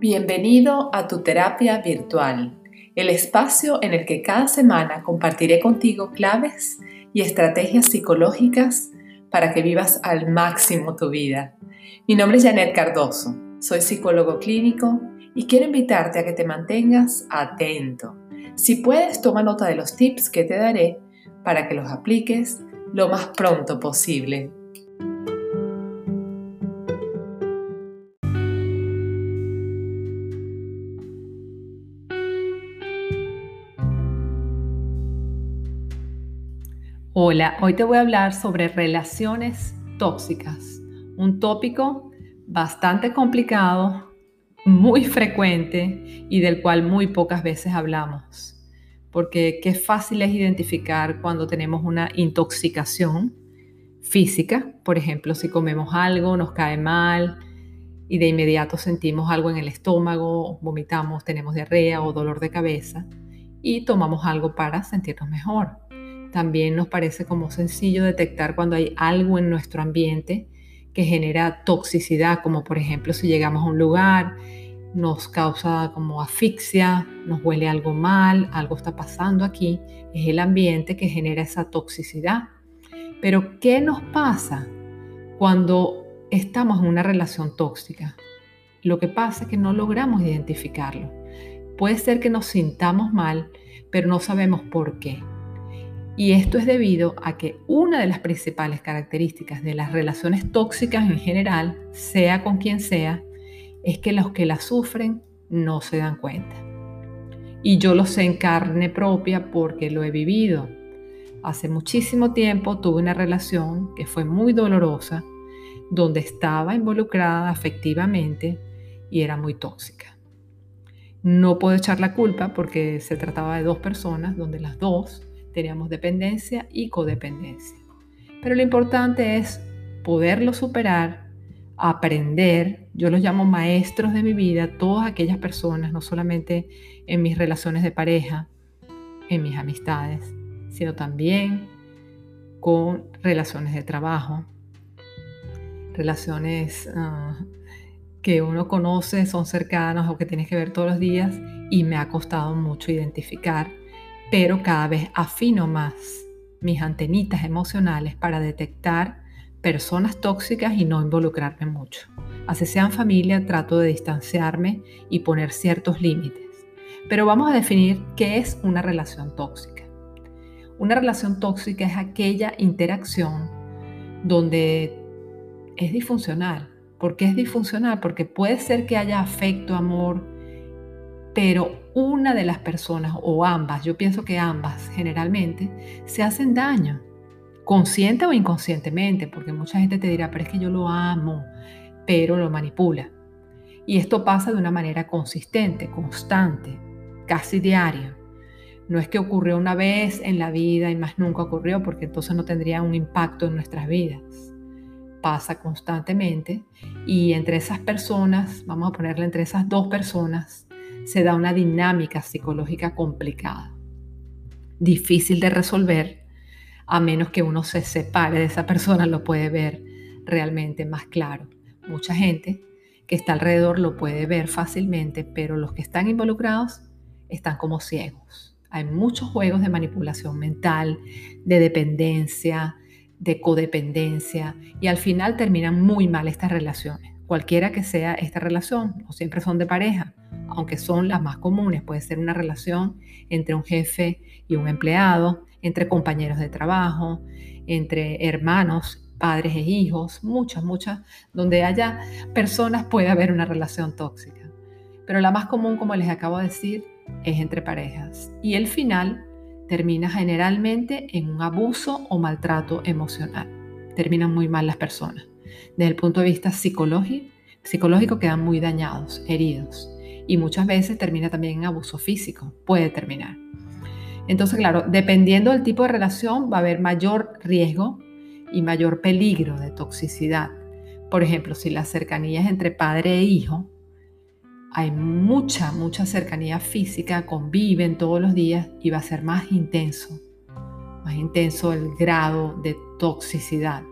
Bienvenido a tu terapia virtual, el espacio en el que cada semana compartiré contigo claves y estrategias psicológicas para que vivas al máximo tu vida. Mi nombre es Janet Cardoso, soy psicólogo clínico y quiero invitarte a que te mantengas atento. Si puedes, toma nota de los tips que te daré para que los apliques lo más pronto posible. Hola, hoy te voy a hablar sobre relaciones tóxicas, un tópico bastante complicado, muy frecuente y del cual muy pocas veces hablamos. Porque qué fácil es identificar cuando tenemos una intoxicación física, por ejemplo, si comemos algo, nos cae mal y de inmediato sentimos algo en el estómago, vomitamos, tenemos diarrea o dolor de cabeza y tomamos algo para sentirnos mejor. También nos parece como sencillo detectar cuando hay algo en nuestro ambiente que genera toxicidad, como por ejemplo si llegamos a un lugar nos causa como asfixia, nos huele algo mal, algo está pasando aquí, es el ambiente que genera esa toxicidad. Pero ¿qué nos pasa cuando estamos en una relación tóxica? Lo que pasa es que no logramos identificarlo. Puede ser que nos sintamos mal, pero no sabemos por qué. Y esto es debido a que una de las principales características de las relaciones tóxicas en general, sea con quien sea, es que los que la sufren no se dan cuenta. Y yo lo sé en carne propia porque lo he vivido. Hace muchísimo tiempo tuve una relación que fue muy dolorosa, donde estaba involucrada afectivamente y era muy tóxica. No puedo echar la culpa porque se trataba de dos personas donde las dos teníamos dependencia y codependencia. Pero lo importante es poderlo superar aprender. Yo los llamo maestros de mi vida, todas aquellas personas, no solamente en mis relaciones de pareja, en mis amistades, sino también con relaciones de trabajo, relaciones ah, que uno conoce, son cercanas o que tienes que ver todos los días y me ha costado mucho identificar, pero cada vez afino más mis antenitas emocionales para detectar personas tóxicas y no involucrarme mucho. Así sean familia, trato de distanciarme y poner ciertos límites. Pero vamos a definir qué es una relación tóxica. Una relación tóxica es aquella interacción donde es disfuncional. ¿Por qué es disfuncional? Porque puede ser que haya afecto, amor, pero una de las personas o ambas, yo pienso que ambas generalmente, se hacen daño consciente o inconscientemente, porque mucha gente te dirá, pero es que yo lo amo, pero lo manipula. Y esto pasa de una manera consistente, constante, casi diaria. No es que ocurrió una vez en la vida y más nunca ocurrió, porque entonces no tendría un impacto en nuestras vidas. Pasa constantemente y entre esas personas, vamos a ponerle entre esas dos personas, se da una dinámica psicológica complicada, difícil de resolver a menos que uno se separe de esa persona, lo puede ver realmente más claro. Mucha gente que está alrededor lo puede ver fácilmente, pero los que están involucrados están como ciegos. Hay muchos juegos de manipulación mental, de dependencia, de codependencia, y al final terminan muy mal estas relaciones. Cualquiera que sea esta relación, no siempre son de pareja, aunque son las más comunes. Puede ser una relación entre un jefe y un empleado, entre compañeros de trabajo, entre hermanos, padres e hijos, muchas, muchas, donde haya personas puede haber una relación tóxica. Pero la más común, como les acabo de decir, es entre parejas. Y el final termina generalmente en un abuso o maltrato emocional. Terminan muy mal las personas. Desde el punto de vista psicológico, psicológico quedan muy dañados, heridos. Y muchas veces termina también en abuso físico. Puede terminar. Entonces, claro, dependiendo del tipo de relación va a haber mayor riesgo y mayor peligro de toxicidad. Por ejemplo, si la cercanía es entre padre e hijo, hay mucha, mucha cercanía física, conviven todos los días y va a ser más intenso, más intenso el grado de toxicidad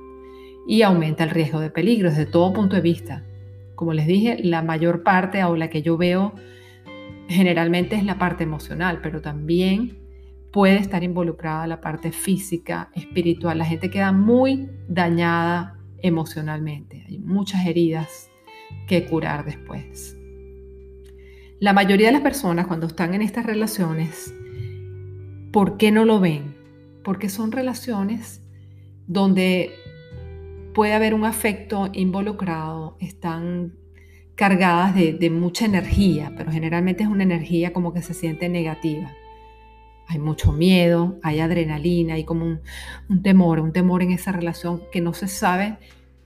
y aumenta el riesgo de peligro desde todo punto de vista, Como les dije, la mayor parte o la que yo veo generalmente es la parte emocional, pero también puede estar involucrada la parte física, espiritual. La gente queda muy dañada emocionalmente. Hay muchas heridas que curar después. La mayoría de las personas cuando están en estas relaciones, ¿por qué no lo ven? Porque son relaciones donde puede haber un afecto involucrado, están cargadas de, mucha energía, pero generalmente es una energía como que se siente negativa. Hay mucho miedo, hay adrenalina, hay como un, un temor, un temor en esa relación que no se sabe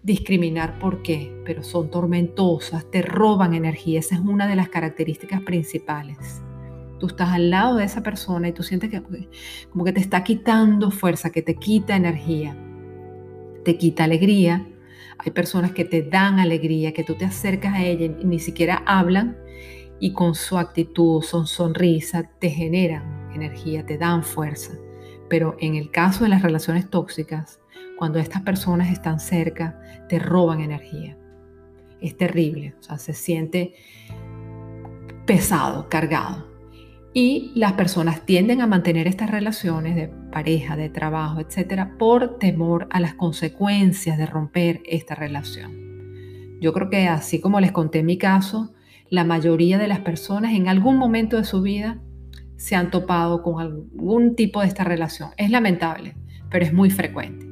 discriminar por qué, pero son tormentosas, te roban energía, esa es una de las características principales. Tú estás al lado de esa persona y tú sientes que como que te está quitando fuerza, que te quita energía, te quita alegría, hay personas que te dan alegría, que tú te acercas a ella y ni siquiera hablan y con su actitud, son sonrisa, te generan energía, te dan fuerza. Pero en el caso de las relaciones tóxicas, cuando estas personas están cerca, te roban energía. Es terrible, o sea, se siente pesado, cargado. Y las personas tienden a mantener estas relaciones de pareja, de trabajo, etcétera, por temor a las consecuencias de romper esta relación. Yo creo que así como les conté mi caso, la mayoría de las personas en algún momento de su vida se han topado con algún tipo de esta relación. Es lamentable, pero es muy frecuente.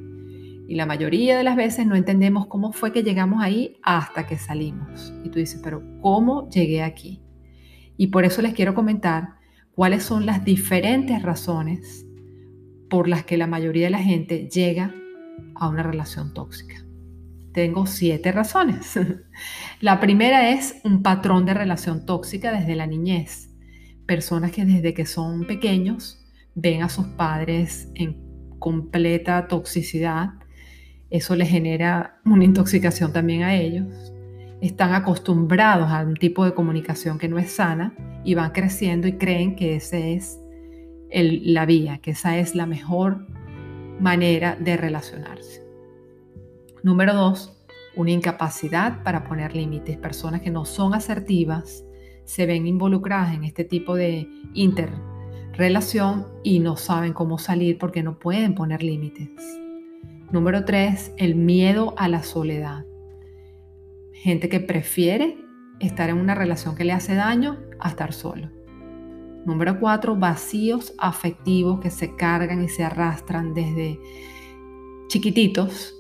Y la mayoría de las veces no entendemos cómo fue que llegamos ahí hasta que salimos. Y tú dices, pero ¿cómo llegué aquí? Y por eso les quiero comentar cuáles son las diferentes razones por las que la mayoría de la gente llega a una relación tóxica. Tengo siete razones. La primera es un patrón de relación tóxica desde la niñez. Personas que desde que son pequeños ven a sus padres en completa toxicidad. Eso les genera una intoxicación también a ellos están acostumbrados a un tipo de comunicación que no es sana y van creciendo y creen que esa es la vía, que esa es la mejor manera de relacionarse. Número dos, una incapacidad para poner límites. Personas que no son asertivas se ven involucradas en este tipo de interrelación y no saben cómo salir porque no pueden poner límites. Número tres, el miedo a la soledad gente que prefiere estar en una relación que le hace daño a estar solo. Número cuatro, vacíos afectivos que se cargan y se arrastran desde chiquititos,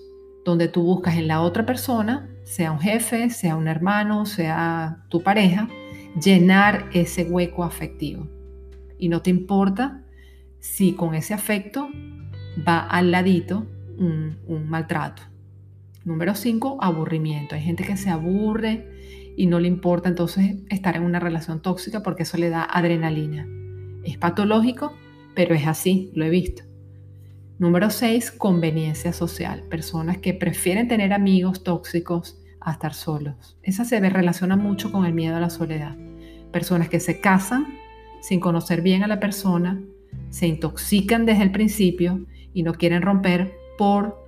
donde tú buscas en la otra persona, sea un jefe, sea un hermano, sea tu pareja, llenar ese hueco afectivo. Y no te importa si con ese afecto va al ladito un, un maltrato. Número 5, aburrimiento. Hay gente que se aburre y no le importa entonces estar en una relación tóxica porque eso le da adrenalina. Es patológico, pero es así, lo he visto. Número 6, conveniencia social. Personas que prefieren tener amigos tóxicos a estar solos. Esa se relaciona mucho con el miedo a la soledad. Personas que se casan sin conocer bien a la persona, se intoxican desde el principio y no quieren romper por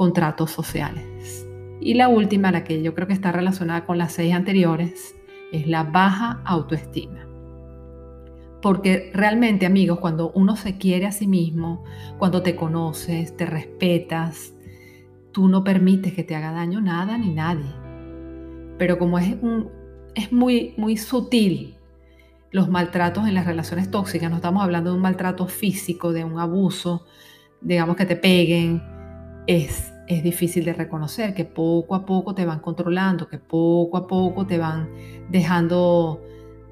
contratos sociales. Y la última, la que yo creo que está relacionada con las seis anteriores, es la baja autoestima. Porque realmente, amigos, cuando uno se quiere a sí mismo, cuando te conoces, te respetas, tú no permites que te haga daño nada ni nadie. Pero como es, es muy, muy sutil los maltratos en las relaciones tóxicas, no estamos hablando de un maltrato físico, de un abuso, digamos que te peguen, es, es difícil de reconocer, que poco a poco te van controlando, que poco a poco te van dejando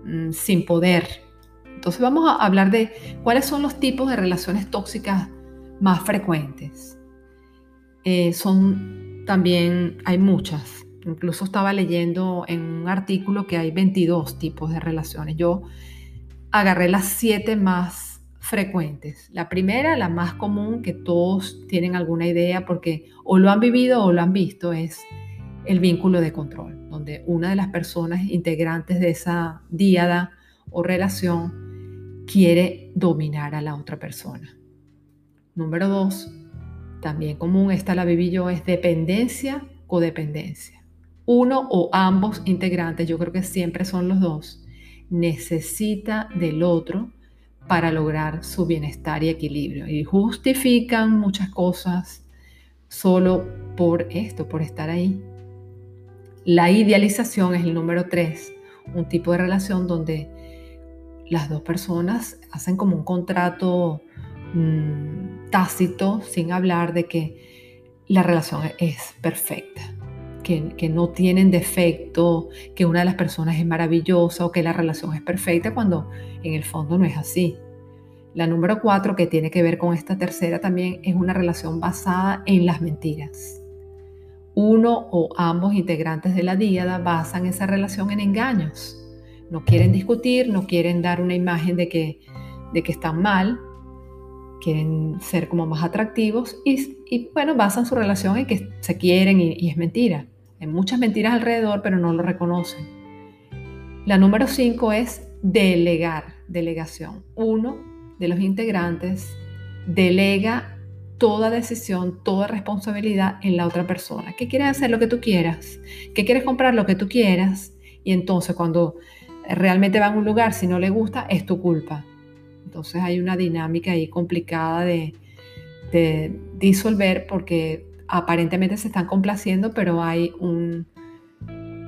mm, sin poder. Entonces vamos a hablar de cuáles son los tipos de relaciones tóxicas más frecuentes. Eh, son también, hay muchas. Incluso estaba leyendo en un artículo que hay 22 tipos de relaciones. Yo agarré las siete más frecuentes. La primera, la más común, que todos tienen alguna idea porque o lo han vivido o lo han visto, es el vínculo de control, donde una de las personas integrantes de esa díada o relación quiere dominar a la otra persona. Número dos, también común, esta la viví yo, es dependencia, codependencia. uno o ambos integrantes, yo creo que siempre son los dos, necesita del otro para lograr su bienestar y equilibrio. Y justifican muchas cosas solo por esto, por estar ahí. La idealización es el número tres, un tipo de relación donde las dos personas hacen como un contrato mm, tácito, sin hablar de que la relación es perfecta, que, no tienen defecto, que una de las personas es maravillosa o que la relación es perfecta, cuando en el fondo no es así. La número cuatro, que tiene que ver con esta tercera también, es una relación basada en las mentiras. Uno o ambos integrantes de la díada basan esa relación en engaños no quieren discutir, no quieren dar una imagen de que, de que están mal, quieren ser como más atractivos y, bueno, basan su relación en que se quieren y, y es mentira. Hay muchas mentiras alrededor, pero no lo reconocen. La número cinco es delegar, delegación. Uno de los integrantes delega toda decisión, toda responsabilidad en la otra persona. ¿Qué quieres hacer lo que tú quieras? ¿Qué quieres comprar lo que tú quieras? Y entonces cuando realmente va a un lugar, si no le gusta, es tu culpa. Entonces hay una dinámica ahí complicada de, disolver porque aparentemente se están complaciendo, pero hay un,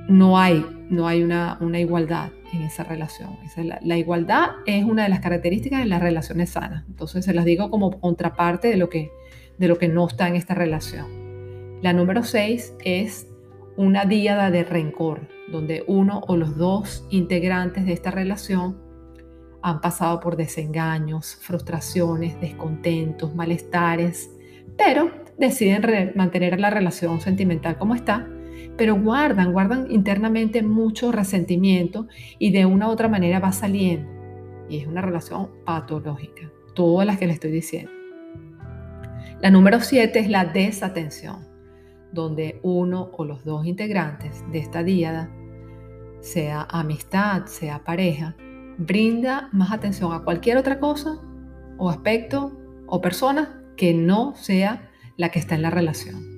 no hay, no hay una, igualdad en esa relación. la, igualdad es una de las características de las relaciones sanas. Entonces se las digo como contraparte de lo que, de lo que no está en esta relación. La número seis es una díada de rencor donde uno o los dos integrantes de esta relación han pasado por desengaños, frustraciones, descontentos, malestares, pero deciden mantener la relación sentimental como está, pero guardan, guardan internamente mucho resentimiento y de una u otra manera va saliendo. Y es una relación patológica, todas las que le estoy diciendo. La número siete es la desatención, donde uno o los dos integrantes de esta díada sea amistad, sea pareja, brinda más atención a cualquier otra cosa o aspecto o persona que no sea la que está en la relación.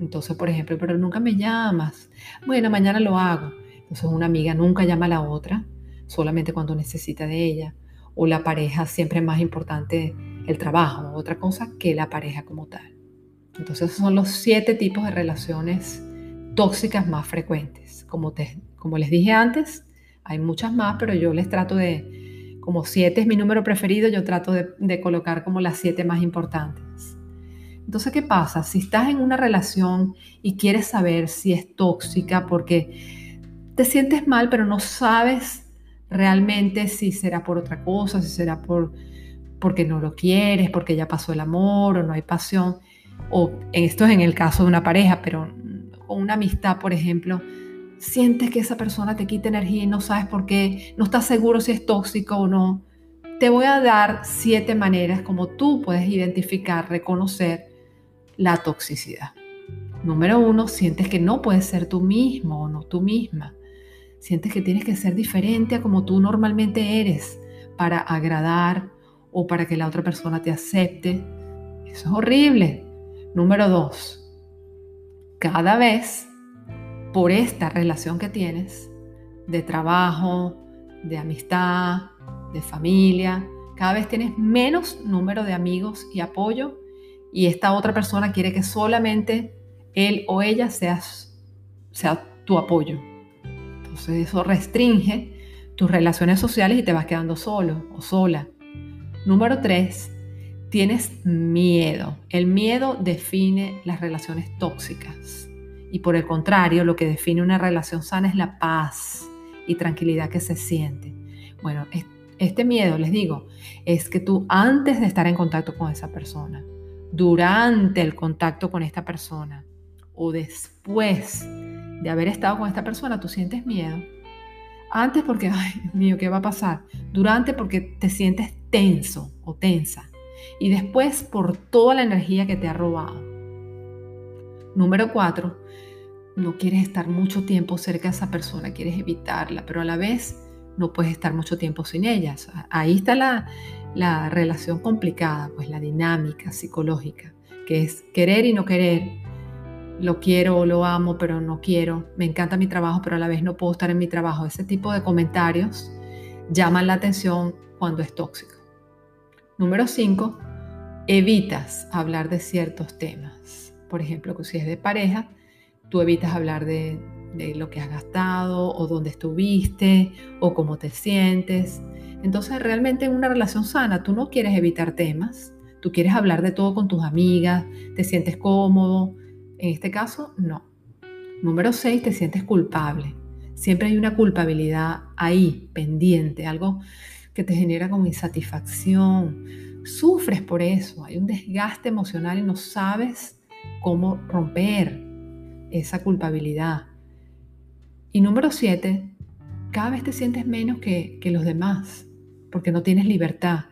Entonces, por ejemplo, pero nunca me llamas. Bueno, mañana lo hago. Entonces, una amiga nunca llama a la otra, solamente cuando necesita de ella. O la pareja siempre es más importante el trabajo o otra cosa que la pareja como tal. Entonces, son los siete tipos de relaciones tóxicas más frecuentes. Como, como les dije antes, hay muchas más, pero yo les trato de, como siete es mi número preferido, yo trato de colocar como las siete más importantes. Entonces, ¿qué pasa? Si estás en una relación y quieres saber si es tóxica porque te sientes mal, pero no sabes realmente si será por otra cosa, si será por porque no lo quieres, porque ya pasó el amor o no hay pasión, o esto es en el caso de una pareja, pero o una amistad, por ejemplo, sientes que esa persona te quita energía y no sabes por qué, no estás seguro si es tóxico o no, te voy a dar siete maneras como tú puedes identificar, reconocer la toxicidad. Número uno, sientes que no puedes ser tú mismo o no tú misma. Sientes que tienes que ser diferente a como tú normalmente eres para agradar o para que la otra persona te acepte. Eso es horrible. Número dos, cada vez por esta relación que tienes de trabajo, de amistad, de familia, cada vez tienes menos número de amigos y apoyo y esta otra persona quiere que solamente él o ella sea, sea tu apoyo. Entonces eso restringe tus relaciones sociales y te vas quedando solo o sola. Número tres, tienes miedo. El miedo define las relaciones tóxicas. Y por el contrario, lo que define una relación sana es la paz y tranquilidad que se siente. Bueno, este miedo, les digo, es que tú antes de estar en contacto con esa persona, durante el contacto con esta persona o después de haber estado con esta persona, tú sientes miedo. Antes porque, ay, mío, ¿qué va a pasar? Durante porque te sientes tenso o tensa y después por toda la energía que te ha robado. Número cuatro, no quieres estar mucho tiempo cerca de esa persona, quieres evitarla, pero a la vez no puedes estar mucho tiempo sin ella. ahí está la, la relación complicada, pues la dinámica psicológica, que es querer y no querer, lo quiero o lo amo, pero no quiero, me encanta mi trabajo, pero a la vez no puedo estar en mi trabajo. Ese tipo de comentarios llaman la atención cuando es tóxico. Número 5, evitas hablar de ciertos temas. Por ejemplo, si es de pareja, tú evitas hablar de, de lo que has gastado o dónde estuviste o cómo te sientes. Entonces, realmente en una relación sana, tú no quieres evitar temas, tú quieres hablar de todo con tus amigas, te sientes cómodo. En este caso, no. Número 6, te sientes culpable. Siempre hay una culpabilidad ahí, pendiente, algo que te genera como insatisfacción. Sufres por eso, hay un desgaste emocional y no sabes cómo romper esa culpabilidad. Y número siete, cada vez te sientes menos que, los demás, porque no tienes libertad,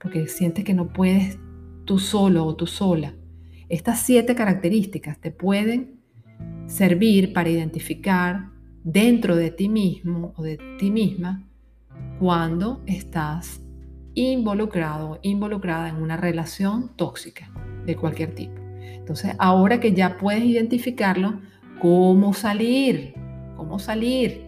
porque sientes que no puedes tú solo o tú sola. Estas siete características te pueden servir para identificar dentro de ti mismo o de ti misma cuando estás involucrado, involucrada en una relación tóxica de cualquier tipo. Entonces, ahora que ya puedes identificarlo, ¿cómo salir? ¿Cómo salir?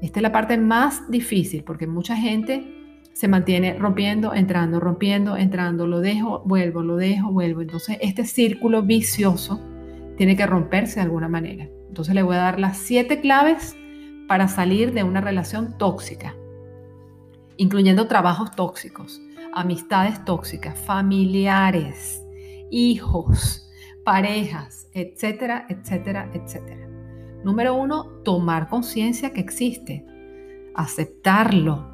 Esta es la parte más difícil porque mucha gente se mantiene rompiendo, entrando, rompiendo, entrando, lo dejo, vuelvo, lo dejo, vuelvo. Entonces, este círculo vicioso tiene que romperse de alguna manera. Entonces le voy a dar las siete claves para salir de una relación tóxica, incluyendo trabajos tóxicos, amistades tóxicas, familiares, hijos, parejas, etcétera, etcétera, etcétera. Número uno, tomar conciencia que existe, aceptarlo.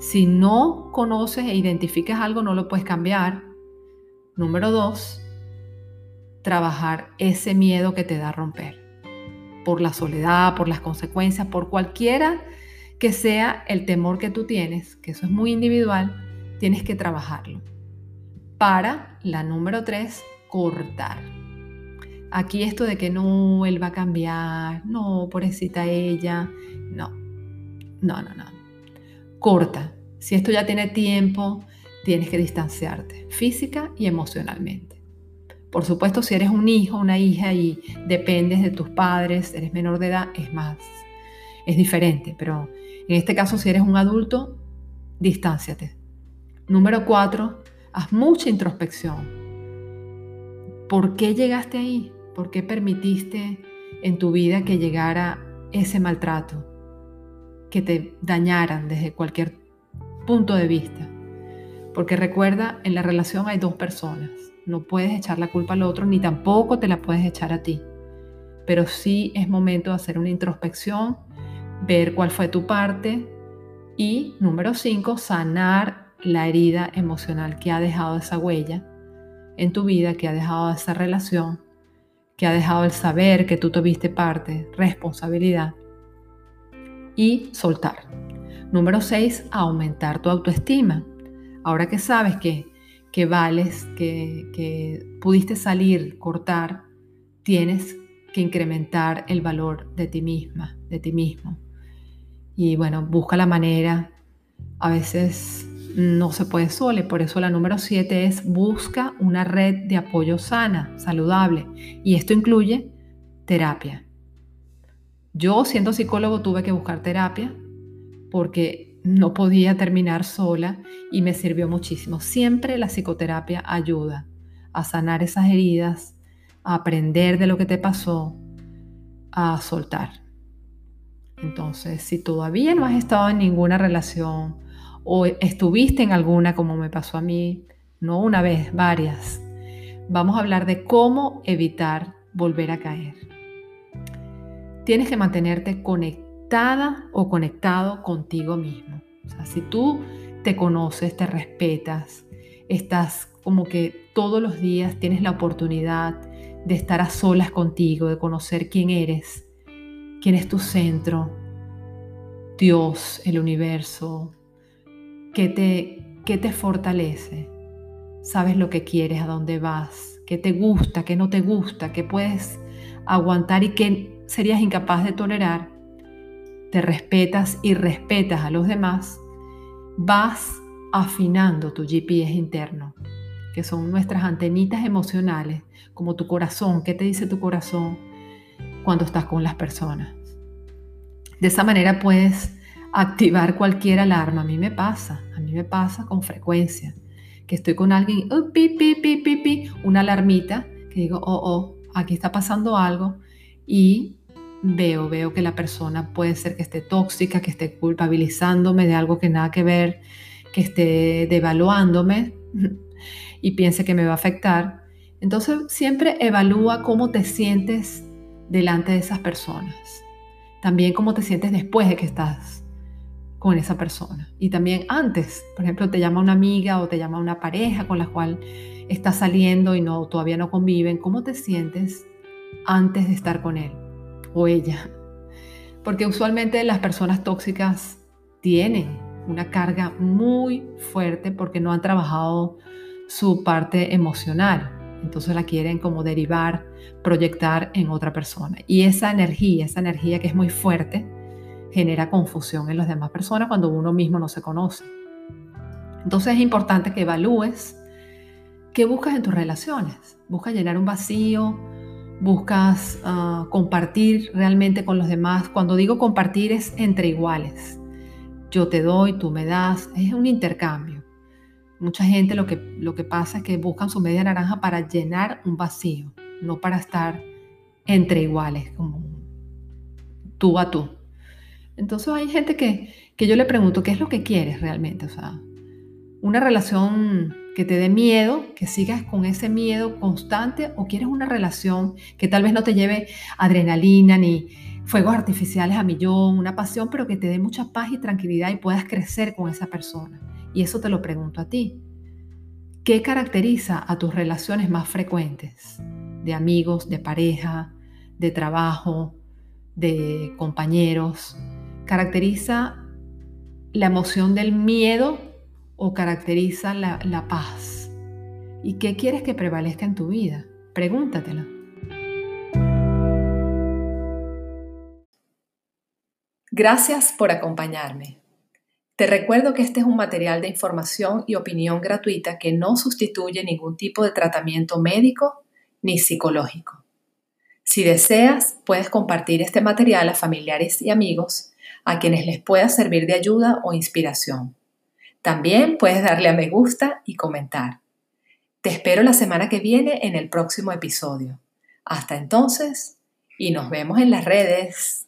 Si no conoces e identificas algo, no lo puedes cambiar. Número dos, trabajar ese miedo que te da romper por la soledad, por las consecuencias, por cualquiera que sea el temor que tú tienes, que eso es muy individual, tienes que trabajarlo. Para la número tres, cortar. Aquí esto de que no, él va a cambiar, no, pobrecita ella, no, no, no, no. Corta. Si esto ya tiene tiempo, tienes que distanciarte física y emocionalmente. Por supuesto, si eres un hijo, una hija y dependes de tus padres, eres menor de edad, es más, es diferente. Pero en este caso, si eres un adulto, distánciate. Número cuatro, haz mucha introspección. ¿Por qué llegaste ahí? ¿Por qué permitiste en tu vida que llegara ese maltrato? Que te dañaran desde cualquier punto de vista. Porque recuerda, en la relación hay dos personas no puedes echar la culpa al otro ni tampoco te la puedes echar a ti. Pero sí es momento de hacer una introspección, ver cuál fue tu parte y, número cinco, sanar la herida emocional que ha dejado esa huella en tu vida, que ha dejado esa relación, que ha dejado el saber que tú tuviste parte, responsabilidad y soltar. Número seis, aumentar tu autoestima. Ahora que sabes que que vales, que, pudiste salir, cortar, tienes que incrementar el valor de ti misma, de ti mismo. Y bueno, busca la manera. A veces no se puede solo, por eso la número siete es busca una red de apoyo sana, saludable. Y esto incluye terapia. Yo siendo psicólogo tuve que buscar terapia porque no podía terminar sola y me sirvió muchísimo. Siempre la psicoterapia ayuda a sanar esas heridas, a aprender de lo que te pasó, a soltar. Entonces, si todavía no has estado en ninguna relación o estuviste en alguna como me pasó a mí, no una vez, varias, vamos a hablar de cómo evitar volver a caer. Tienes que mantenerte conectado o conectado contigo mismo. Si tú te conoces, te respetas, estás como que todos los días tienes la oportunidad de estar a solas contigo, de conocer quién eres, quién es tu centro, Dios, el universo, qué te, qué te fortalece, sabes lo que quieres, a dónde vas, qué te gusta, qué no te gusta, qué puedes aguantar y qué serías incapaz de tolerar. Te respetas y respetas a los demás, vas afinando tu GPS interno que son nuestras antenitas emocionales, como tu corazón, qué te dice tu corazón cuando estás con las personas. De esa manera puedes activar cualquier alarma. A mí me pasa, a mí me pasa con frecuencia, que estoy con alguien, pi, pi, pi, pi, una alarmita, que digo, oh, oh, aquí está pasando algo y veo, veo que la persona puede ser que esté tóxica, que esté culpabilizándome de algo que nada que ver, que esté devaluándome y piense que me va a afectar. Entonces siempre evalúa cómo te sientes delante de esas personas. También cómo te sientes después de que estás con esa persona. Y también antes, por ejemplo, te llama una amiga o te llama una pareja con la cual estás saliendo y no todavía no conviven, ¿cómo te sientes antes de estar con él o ella? Porque usualmente las personas tóxicas tienen una carga muy fuerte porque no han trabajado su parte emocional. Entonces la quieren como derivar, proyectar en otra persona. Y esa energía, esa energía que es muy fuerte, genera confusión en las demás personas cuando uno mismo no se conoce. Entonces es importante que evalúes qué buscas en tus relaciones. ¿Buscas llenar un vacío? ¿Buscas ah, compartir realmente con los demás? Cuando digo compartir es entre iguales. Yo te doy, tú me das, es un intercambio. Mucha gente lo que, lo que pasa es que buscan su media naranja para llenar un vacío, no para estar entre iguales, como tú a tú. Entonces hay gente que, que yo le pregunto, ¿qué es lo que quieres realmente? O sea, una relación que te dé miedo, que sigas con ese miedo constante, o quieres una relación que tal vez no te lleve adrenalina ni fuegos artificiales a millón, una pasión, pero que te dé mucha paz y tranquilidad y puedas crecer con esa persona. Y eso te lo pregunto a ti. ¿Qué caracteriza a tus relaciones más frecuentes? De amigos, de pareja, de trabajo, de compañeros. ¿Caracteriza la emoción del miedo o caracteriza la, la paz? ¿Y qué quieres que prevalezca en tu vida? Pregúntatelo. Gracias por acompañarme. Te recuerdo que este es un material de información y opinión gratuita que no sustituye ningún tipo de tratamiento médico ni psicológico. Si deseas, puedes compartir este material a familiares y amigos a quienes les pueda servir de ayuda o inspiración. También puedes darle a me gusta y comentar. Te espero la semana que viene en el próximo episodio. Hasta entonces, y nos vemos en las redes.